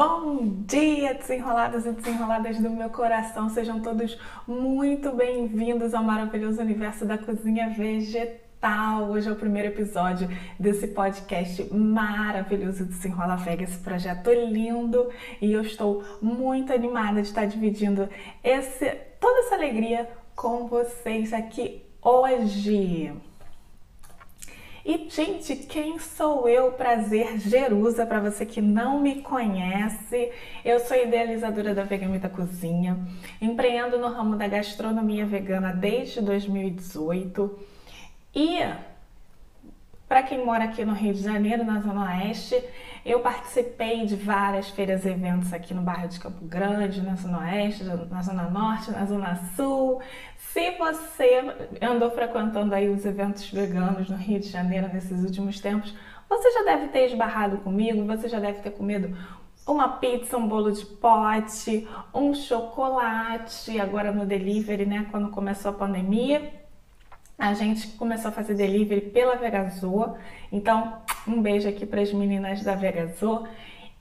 Bom dia, desenroladas e desenroladas do meu coração. Sejam todos muito bem-vindos ao maravilhoso universo da cozinha vegetal. Hoje é o primeiro episódio desse podcast maravilhoso Desenrola Vega, esse projeto lindo, e eu estou muito animada de estar dividindo esse, toda essa alegria com vocês aqui hoje. E, gente, quem sou eu? Prazer, Jerusa, para você que não me conhece. Eu sou idealizadora da Vegamita Cozinha, empreendo no ramo da gastronomia vegana desde 2018. E, para quem mora aqui no Rio de Janeiro, na Zona Oeste, eu participei de várias feiras e eventos aqui no bairro de Campo Grande, na Zona Oeste, na Zona Norte, na Zona Sul. Se você andou frequentando aí os eventos veganos no Rio de Janeiro nesses últimos tempos, você já deve ter esbarrado comigo, você já deve ter comido uma pizza, um bolo de pote, um chocolate, agora no delivery, né, quando começou a pandemia a gente começou a fazer delivery pela Vegazô. Então, um beijo aqui para as meninas da Vegazô.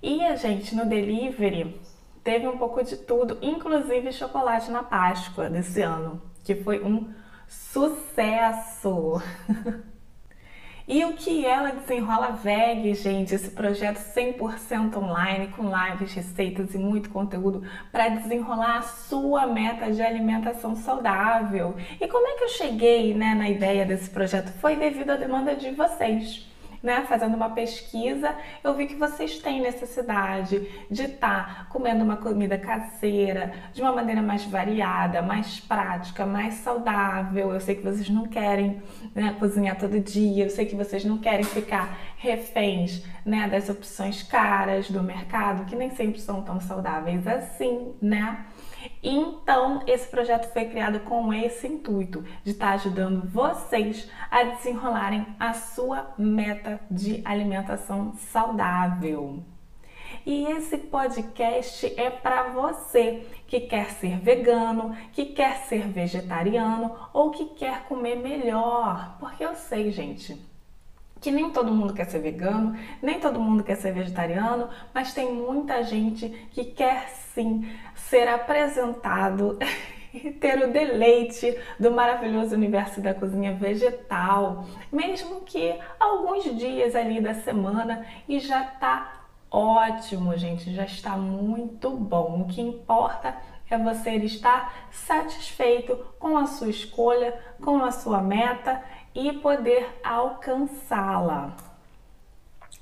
E a gente no delivery teve um pouco de tudo, inclusive chocolate na Páscoa desse ano, que foi um sucesso. E o que ela desenrola VEG, gente, esse projeto 100% online com lives, receitas e muito conteúdo para desenrolar a sua meta de alimentação saudável. E como é que eu cheguei né, na ideia desse projeto? Foi devido à demanda de vocês né, fazendo uma pesquisa, eu vi que vocês têm necessidade de estar tá comendo uma comida caseira de uma maneira mais variada, mais prática, mais saudável. Eu sei que vocês não querem né, cozinhar todo dia, eu sei que vocês não querem ficar reféns né, das opções caras do mercado, que nem sempre são tão saudáveis assim, né? Então, esse projeto foi criado com esse intuito de estar ajudando vocês a desenrolarem a sua meta de alimentação saudável. E esse podcast é para você que quer ser vegano, que quer ser vegetariano ou que quer comer melhor. Porque eu sei, gente, que nem todo mundo quer ser vegano, nem todo mundo quer ser vegetariano, mas tem muita gente que quer sim ser apresentado e ter o deleite do maravilhoso universo da cozinha vegetal, mesmo que alguns dias ali da semana e já tá ótimo, gente, já está muito bom. O que importa é você estar satisfeito com a sua escolha, com a sua meta e poder alcançá-la.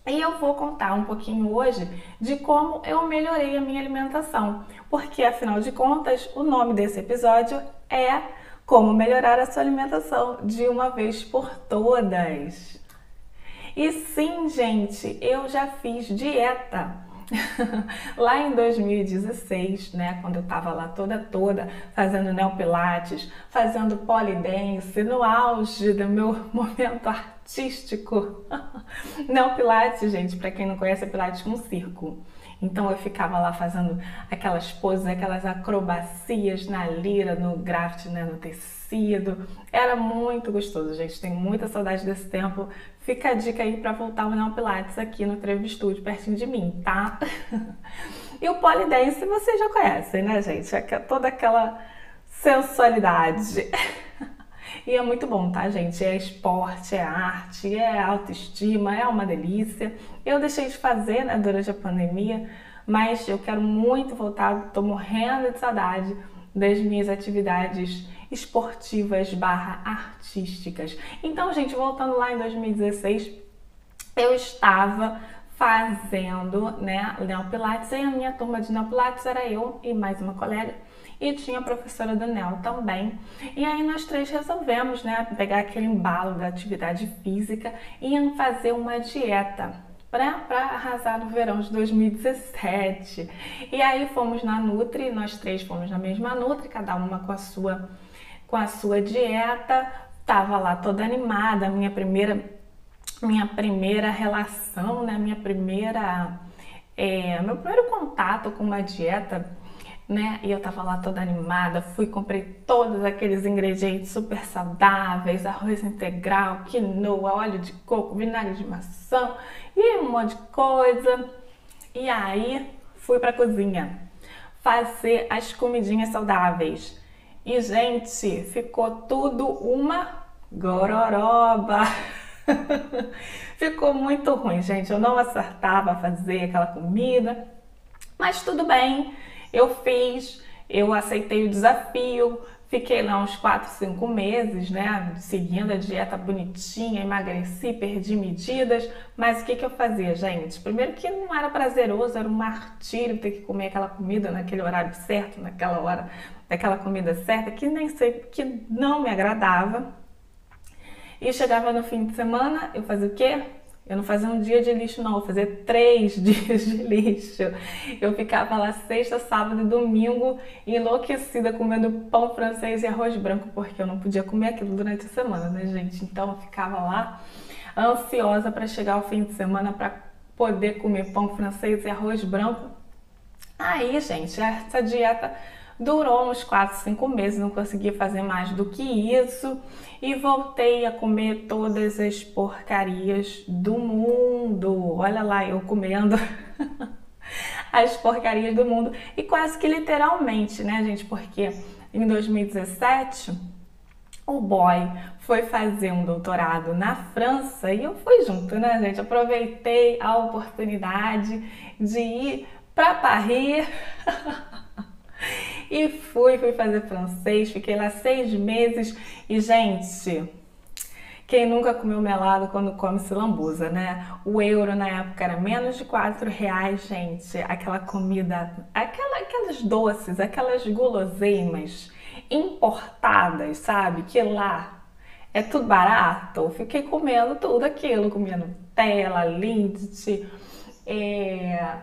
E eu vou contar um pouquinho hoje de como eu melhorei a minha alimentação, porque afinal de contas, o nome desse episódio é Como melhorar a sua alimentação de uma vez por todas. E sim, gente, eu já fiz dieta. lá em 2016, né, quando eu tava lá toda toda fazendo neopilates, fazendo polidense, no auge do meu momento artístico. neopilates, gente, para quem não conhece, é pilates com circo. Então eu ficava lá fazendo aquelas poses, aquelas acrobacias na lira, no graft, né, no tecido. Era muito gostoso, gente. Tenho muita saudade desse tempo. Fica a dica aí para voltar ao Neo Pilates aqui no Trevo Studio, pertinho de mim, tá? e o Polidense vocês já conhecem, né, gente? É toda aquela sensualidade. E é muito bom, tá, gente? É esporte, é arte, é autoestima, é uma delícia. Eu deixei de fazer né, durante a pandemia, mas eu quero muito voltar, tô morrendo de saudade das minhas atividades esportivas barra artísticas. Então, gente, voltando lá em 2016, eu estava fazendo né, Neopilates e a minha turma de Neopilates era eu e mais uma colega e tinha a professora do Neo também. E aí nós três resolvemos, né, pegar aquele embalo da atividade física e fazer uma dieta para arrasar no verão de 2017. E aí fomos na Nutri, nós três fomos na mesma Nutri, cada uma com a sua com a sua dieta. Tava lá toda animada, minha primeira minha primeira relação, né, minha primeira é, meu primeiro contato com uma dieta né? E eu tava lá toda animada, fui comprei todos aqueles ingredientes super saudáveis, arroz integral, quinoa, óleo de coco, vinagre de maçã e um monte de coisa. E aí fui para cozinha fazer as comidinhas saudáveis. E, gente, ficou tudo uma gororoba. ficou muito ruim, gente. Eu não acertava fazer aquela comida, mas tudo bem. Eu fiz, eu aceitei o desafio, Fiquei lá uns 4, 5 meses, né? Seguindo a dieta bonitinha, emagreci, perdi medidas. Mas o que, que eu fazia, gente? Primeiro que não era prazeroso, era um martírio ter que comer aquela comida naquele horário certo, naquela hora, daquela comida certa, que nem sei, que não me agradava. E chegava no fim de semana, eu fazia o quê? Eu não fazia um dia de lixo, não, eu fazia três dias de lixo. Eu ficava lá sexta, sábado e domingo enlouquecida comendo pão francês e arroz branco, porque eu não podia comer aquilo durante a semana, né, gente? Então eu ficava lá ansiosa para chegar ao fim de semana para poder comer pão francês e arroz branco. Aí, gente, essa dieta Durou uns 4, 5 meses, não consegui fazer mais do que isso e voltei a comer todas as porcarias do mundo. Olha lá, eu comendo as porcarias do mundo e quase que literalmente, né, gente? Porque em 2017 o boy foi fazer um doutorado na França e eu fui junto, né, gente? Aproveitei a oportunidade de ir para Paris. E fui, fui fazer francês, fiquei lá seis meses e, gente, quem nunca comeu melado quando come se lambuza, né? O euro na época era menos de quatro reais, gente. Aquela comida, aquela, aquelas doces, aquelas guloseimas importadas, sabe? Que lá é tudo barato. Fiquei comendo tudo aquilo, comendo Nutella, Lindt, é,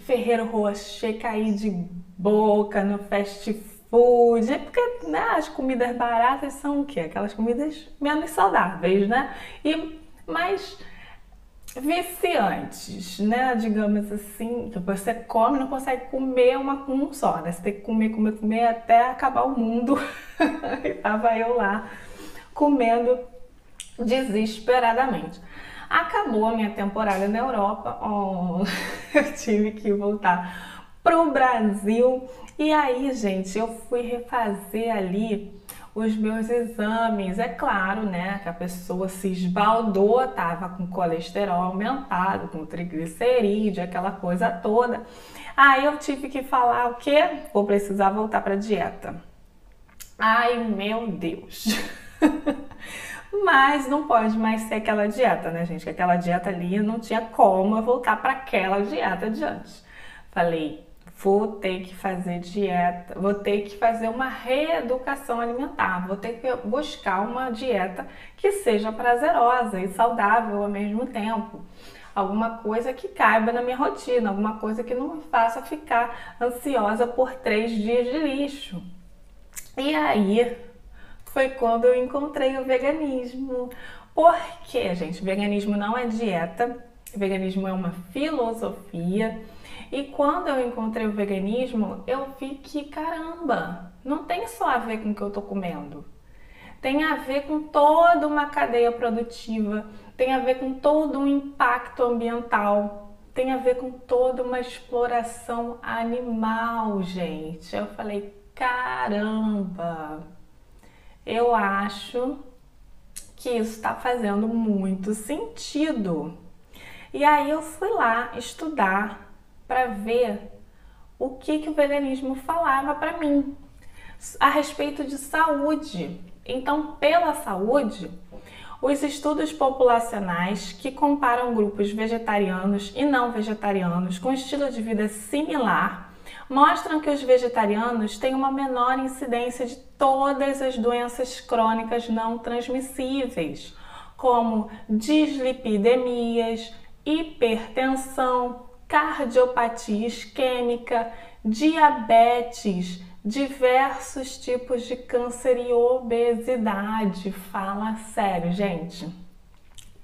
Ferreiro Rocher, caí de boca no fast food, é porque né, as comidas baratas são o quê? Aquelas comidas menos saudáveis, né? E mais viciantes, né? Digamos assim, que você come não consegue comer uma com um só, né? Você tem que comer, comer, comer até acabar o mundo. e tava eu lá comendo desesperadamente. Acabou a minha temporada na Europa, oh, eu tive que voltar pro Brasil. E aí, gente, eu fui refazer ali os meus exames. É claro, né, que a pessoa se esbaldou, tava com colesterol aumentado, com triglicerídeo, aquela coisa toda. Aí eu tive que falar o quê? Vou precisar voltar para dieta. Ai, meu Deus. Mas não pode mais ser aquela dieta, né, gente? Que aquela dieta ali não tinha como eu voltar para aquela dieta de antes. Falei, vou ter que fazer dieta, vou ter que fazer uma reeducação alimentar, vou ter que buscar uma dieta que seja prazerosa e saudável ao mesmo tempo. Alguma coisa que caiba na minha rotina, alguma coisa que não me faça ficar ansiosa por três dias de lixo. E aí foi quando eu encontrei o veganismo. Porque, gente, veganismo não é dieta, veganismo é uma filosofia. E quando eu encontrei o veganismo, eu vi que caramba, não tem só a ver com o que eu tô comendo. Tem a ver com toda uma cadeia produtiva, tem a ver com todo um impacto ambiental, tem a ver com toda uma exploração animal, gente. Eu falei, caramba, eu acho que isso está fazendo muito sentido. E aí eu fui lá estudar para ver o que, que o veganismo falava para mim a respeito de saúde. Então, pela saúde, os estudos populacionais que comparam grupos vegetarianos e não vegetarianos com estilo de vida similar mostram que os vegetarianos têm uma menor incidência de todas as doenças crônicas não transmissíveis, como dislipidemias, hipertensão, cardiopatia isquêmica, diabetes, diversos tipos de câncer e obesidade. Fala sério, gente.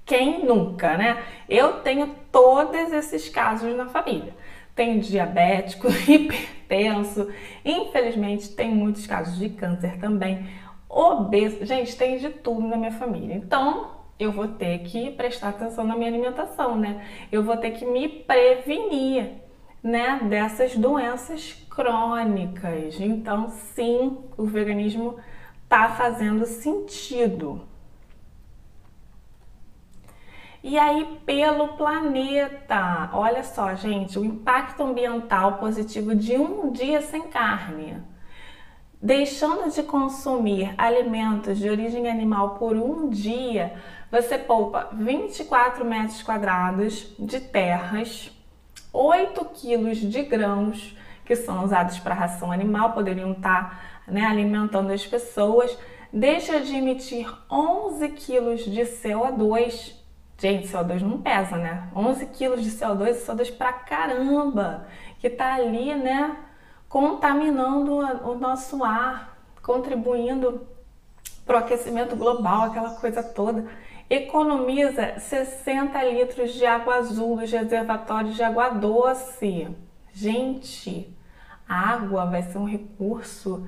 Quem nunca, né? Eu tenho todos esses casos na família. Tenho diabético, hipertenso, infelizmente tem muitos casos de câncer também, obeso. Gente, tem de tudo na minha família. Então, eu vou ter que prestar atenção na minha alimentação, né? Eu vou ter que me prevenir né, dessas doenças crônicas. Então, sim, o veganismo está fazendo sentido. E aí, pelo planeta, olha só, gente, o impacto ambiental positivo de um dia sem carne. Deixando de consumir alimentos de origem animal por um dia, você poupa 24 metros quadrados de terras, 8 quilos de grãos que são usados para ração animal, poderiam estar né, alimentando as pessoas, deixa de emitir 11 quilos de CO2 Gente, CO2 não pesa, né? 11 quilos de CO2 é CO2 pra caramba, que tá ali, né, contaminando o nosso ar, contribuindo para o aquecimento global, aquela coisa toda. Economiza 60 litros de água azul dos reservatórios de água doce. Gente, água vai ser um recurso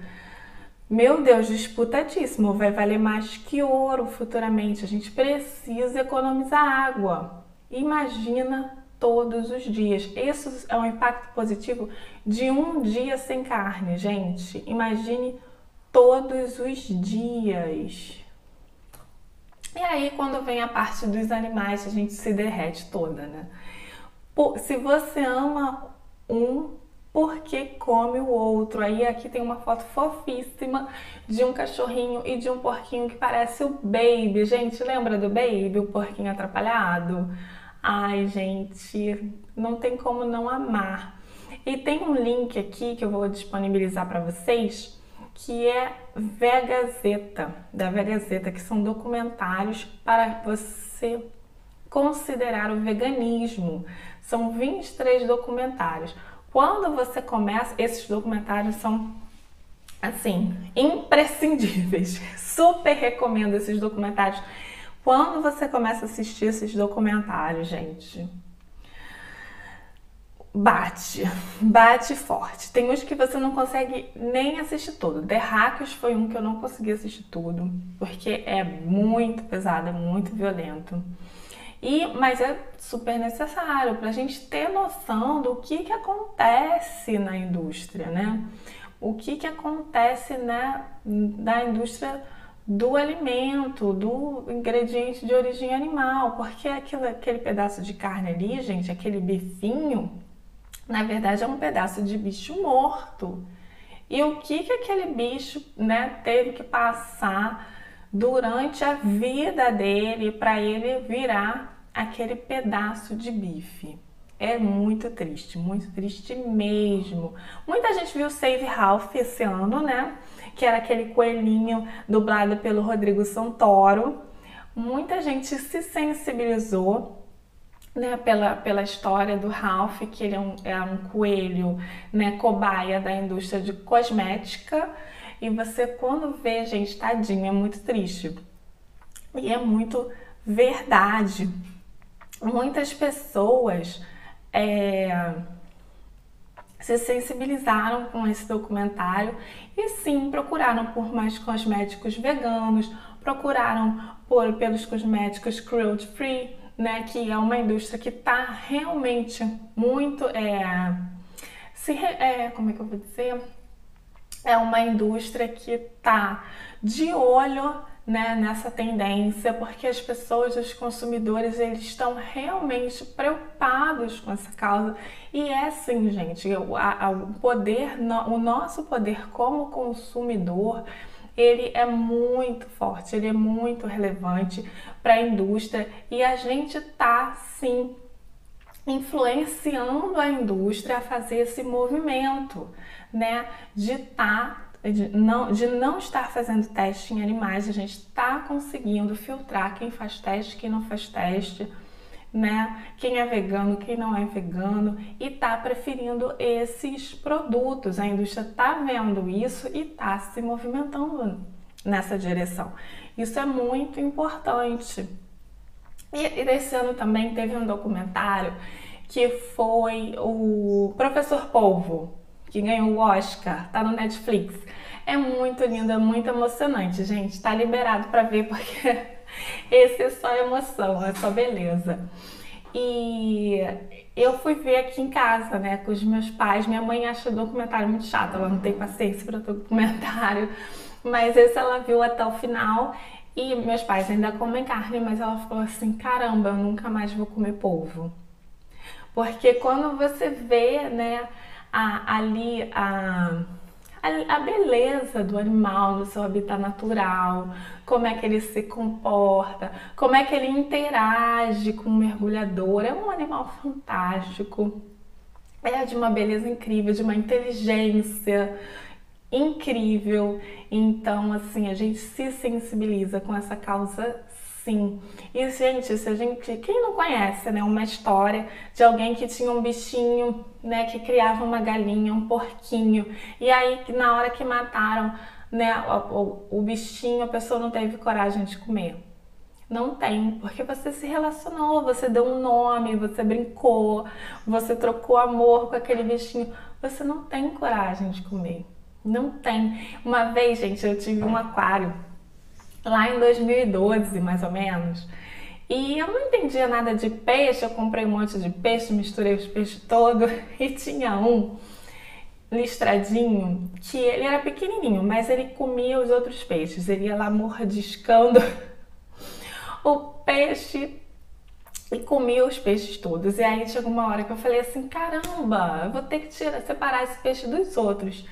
meu Deus, disputadíssimo, vai valer mais que ouro futuramente. A gente precisa economizar água. Imagina todos os dias. Isso é um impacto positivo de um dia sem carne, gente. Imagine todos os dias. E aí, quando vem a parte dos animais, a gente se derrete toda, né? Se você ama um porque come o outro. Aí aqui tem uma foto fofíssima de um cachorrinho e de um porquinho que parece o Baby. Gente, lembra do Baby, o porquinho atrapalhado? Ai, gente, não tem como não amar. E tem um link aqui que eu vou disponibilizar para vocês, que é Vegazeta, da Vegazeta, que são documentários para você considerar o veganismo. São 23 documentários. Quando você começa, esses documentários são assim, imprescindíveis. Super recomendo esses documentários. Quando você começa a assistir esses documentários, gente, bate, bate forte. Tem uns que você não consegue nem assistir todo. Hackers foi um que eu não consegui assistir tudo, porque é muito pesado, é muito violento. E, mas é super necessário para a gente ter noção do que, que acontece na indústria, né? O que, que acontece né, na indústria do alimento, do ingrediente de origem animal, porque aquilo, aquele pedaço de carne ali, gente, aquele bifinho, na verdade é um pedaço de bicho morto. E o que, que aquele bicho né, teve que passar durante a vida dele para ele virar aquele pedaço de bife. É muito triste, muito triste mesmo. Muita gente viu Save Ralph esse ano, né? Que era aquele coelhinho dublado pelo Rodrigo Santoro. Muita gente se sensibilizou né, pela, pela história do Ralph, que ele é um, é um coelho, né, cobaia da indústria de cosmética. E você, quando vê, gente, tadinho, é muito triste. E é muito verdade muitas pessoas é, se sensibilizaram com esse documentário e sim procuraram por mais cosméticos veganos, procuraram por pelos cosméticos cruelty free, né, que é uma indústria que está realmente muito é, se é, como é que eu vou dizer? É uma indústria que está de olho né, nessa tendência, porque as pessoas, os consumidores, eles estão realmente preocupados com essa causa. E é assim, gente, o, a, o poder, o nosso poder como consumidor, ele é muito forte, ele é muito relevante para a indústria e a gente está sim influenciando a indústria a fazer esse movimento, né, de estar tá de não, de não estar fazendo teste em animais, a gente está conseguindo filtrar quem faz teste, quem não faz teste, né? Quem é vegano, quem não é vegano e está preferindo esses produtos. A indústria está vendo isso e está se movimentando nessa direção. Isso é muito importante. E, e esse ano também teve um documentário que foi o Professor Polvo, que ganhou o Oscar, tá no Netflix. É muito lindo, é muito emocionante, gente. Tá liberado para ver porque esse é só emoção, é só beleza. e eu fui ver aqui em casa, né, com os meus pais. Minha mãe acha o documentário muito chato, ela não tem paciência para documentário, mas esse ela viu até o final. E meus pais ainda comem carne, mas ela falou assim: caramba, eu nunca mais vou comer polvo. Porque quando você vê, né, a, ali a a, beleza do animal no seu habitat natural, como é que ele se comporta, como é que ele interage com o mergulhador. É um animal fantástico, é de uma beleza incrível, de uma inteligência incrível. Então, assim, a gente se sensibiliza com essa causa Sim. E, gente, se a gente. Quem não conhece, né? Uma história de alguém que tinha um bichinho, né? Que criava uma galinha, um porquinho. E aí, na hora que mataram, né? O, o, o bichinho, a pessoa não teve coragem de comer. Não tem, porque você se relacionou, você deu um nome, você brincou, você trocou amor com aquele bichinho. Você não tem coragem de comer. Não tem. Uma vez, gente, eu tive um aquário lá em 2012, mais ou menos. E eu não entendia nada de peixe, eu comprei um monte de peixe, misturei os peixes todos e tinha um listradinho que ele era pequenininho, mas ele comia os outros peixes, ele ia lá mordiscando o peixe e comia os peixes todos. E aí chegou uma hora que eu falei assim: caramba, eu vou ter que tirar, separar esse peixe dos outros.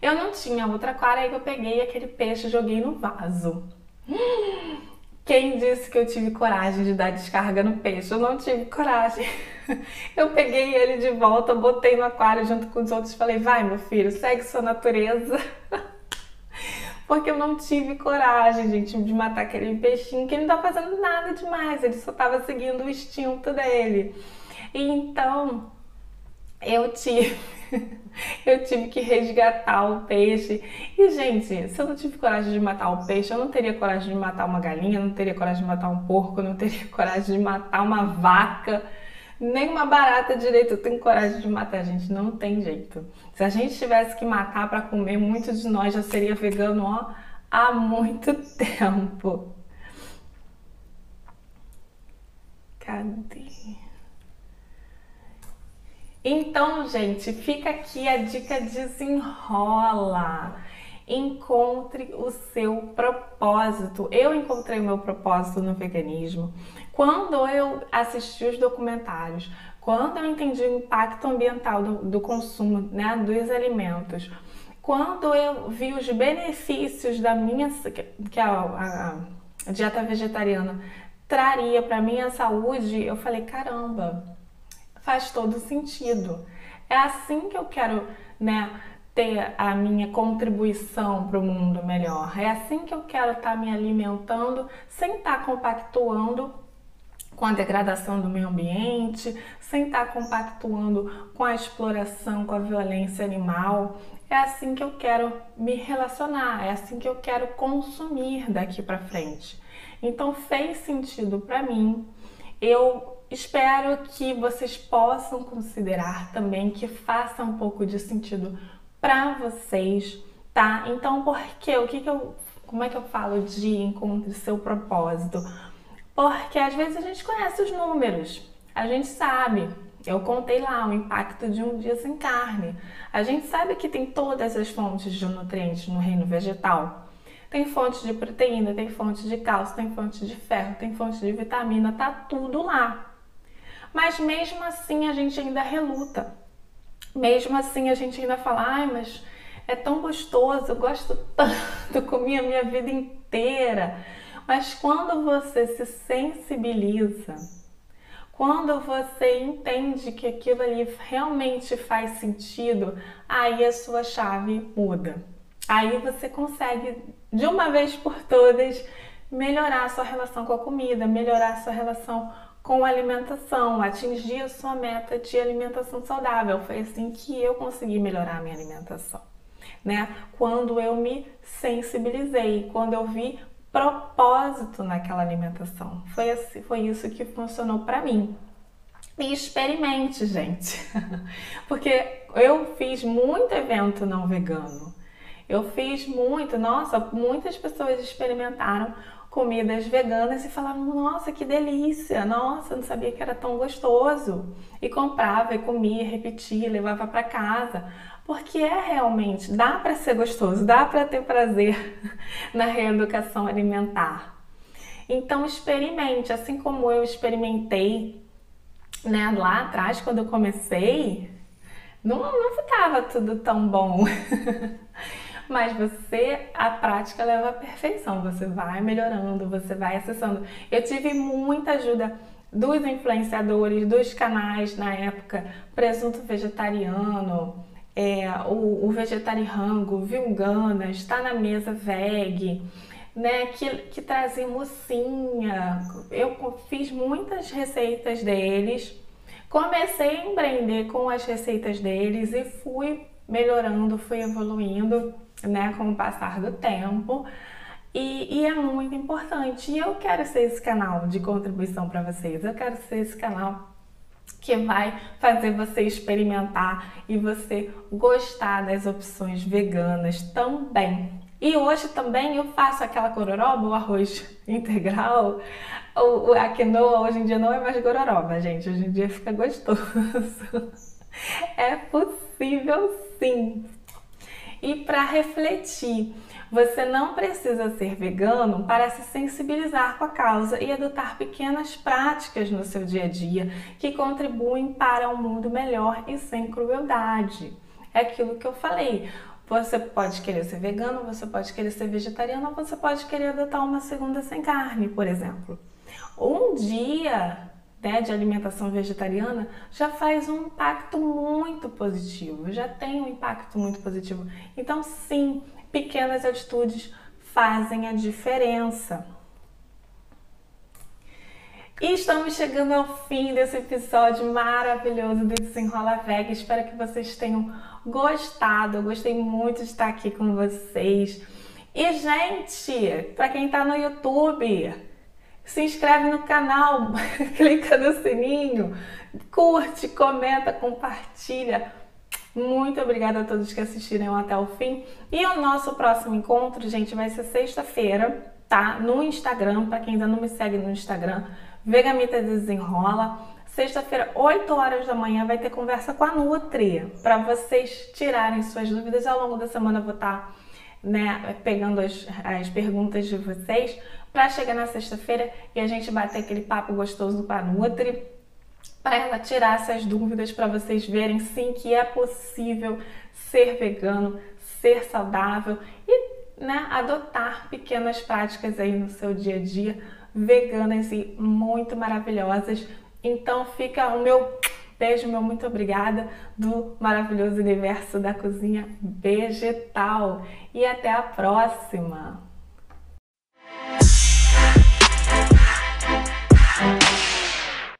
Eu não tinha outra aquário, aí eu peguei aquele peixe e joguei no vaso. Quem disse que eu tive coragem de dar descarga no peixe? Eu não tive coragem. Eu peguei ele de volta, botei no aquário junto com os outros e falei: vai, meu filho, segue sua natureza. Porque eu não tive coragem, gente, de matar aquele peixinho que ele não tá fazendo nada demais, ele só tava seguindo o instinto dele. Então, eu tive eu tive que resgatar o peixe. E, gente, se eu não tive coragem de matar o peixe, eu não teria coragem de matar uma galinha, não teria coragem de matar um porco, não teria coragem de matar uma vaca, nem uma barata direito. Eu tenho coragem de matar, gente. Não tem jeito. Se a gente tivesse que matar para comer, muitos de nós já seria vegano, ó, há muito tempo. Cadê? Então, gente, fica aqui a dica desenrola. Encontre o seu propósito. Eu encontrei o meu propósito no veganismo quando eu assisti os documentários, quando eu entendi o impacto ambiental do, do consumo né, dos alimentos, quando eu vi os benefícios da minha que a, a, a dieta vegetariana traria para minha saúde, eu falei caramba, faz todo sentido. É assim que eu quero, né, ter a minha contribuição para o mundo melhor. É assim que eu quero estar tá me alimentando sem estar tá compactuando com a degradação do meio ambiente, sem estar tá compactuando com a exploração, com a violência animal. É assim que eu quero me relacionar, é assim que eu quero consumir daqui para frente. Então fez sentido para mim. Eu espero que vocês possam considerar também que faça um pouco de sentido para vocês, tá? Então, por quê? O que, que eu, como é que eu falo de encontre seu propósito? Porque às vezes a gente conhece os números, a gente sabe. Eu contei lá o impacto de um dia sem carne. A gente sabe que tem todas as fontes de nutrientes no reino vegetal. Tem fonte de proteína, tem fonte de cálcio, tem fonte de ferro, tem fonte de vitamina, tá tudo lá. Mas mesmo assim a gente ainda reluta. Mesmo assim a gente ainda fala, ai, mas é tão gostoso, eu gosto tanto, comi a minha vida inteira. Mas quando você se sensibiliza, quando você entende que aquilo ali realmente faz sentido, aí a sua chave muda. Aí você consegue, de uma vez por todas, melhorar a sua relação com a comida, melhorar a sua relação com alimentação, atingir a sua meta de alimentação saudável. Foi assim que eu consegui melhorar a minha alimentação, né? Quando eu me sensibilizei, quando eu vi propósito naquela alimentação. Foi assim, foi isso que funcionou para mim. E experimente, gente. Porque eu fiz muito evento não vegano. Eu fiz muito, nossa, muitas pessoas experimentaram comidas veganas e falava: Nossa, que delícia! Nossa, não sabia que era tão gostoso. E comprava e comia, repetia, levava para casa. Porque é realmente, dá para ser gostoso, dá para ter prazer na reeducação alimentar. Então experimente, assim como eu experimentei né, lá atrás quando eu comecei, não, não ficava tudo tão bom. Mas você, a prática leva à perfeição. Você vai melhorando, você vai acessando. Eu tive muita ajuda dos influenciadores, dos canais na época, Presunto Vegetariano, é, o, o Vegetariango, Vilgana, Está na Mesa Veg, né, que, que trazem mocinha. Eu fiz muitas receitas deles, comecei a empreender com as receitas deles e fui melhorando, fui evoluindo né, com o passar do tempo. E, e, é muito importante. E eu quero ser esse canal de contribuição para vocês. Eu quero ser esse canal que vai fazer você experimentar e você gostar das opções veganas também. E hoje também eu faço aquela gororoba, o arroz integral. O, a quinoa hoje em dia não é mais gororoba, gente. Hoje em dia fica gostoso. É possível sim. E para refletir, você não precisa ser vegano para se sensibilizar com a causa e adotar pequenas práticas no seu dia a dia que contribuem para um mundo melhor e sem crueldade. É aquilo que eu falei. Você pode querer ser vegano, você pode querer ser vegetariano, você pode querer adotar uma segunda sem carne, por exemplo. Um dia né, de alimentação vegetariana já faz um impacto muito positivo, já tem um impacto muito positivo. Então, sim, pequenas atitudes fazem a diferença. E estamos chegando ao fim desse episódio maravilhoso do Desenrola Veg. Espero que vocês tenham gostado. Eu gostei muito de estar aqui com vocês. E, gente, para quem está no YouTube, se inscreve no canal, clica no sininho, curte, comenta, compartilha. Muito obrigada a todos que assistiram até o fim. E o nosso próximo encontro, gente, vai ser sexta-feira, tá? No Instagram, para quem ainda não me segue no Instagram, Vegamita Desenrola. Sexta-feira, 8 horas da manhã, vai ter conversa com a Nutri, para vocês tirarem suas dúvidas. Ao longo da semana eu vou estar tá, né, pegando as, as perguntas de vocês para chegar na sexta-feira e a gente bater aquele papo gostoso com a Nutri para ela tirar essas dúvidas para vocês verem sim que é possível ser vegano, ser saudável e né, adotar pequenas práticas aí no seu dia a dia veganas e muito maravilhosas. Então fica o meu beijo, meu muito obrigada do maravilhoso universo da cozinha vegetal e até a próxima.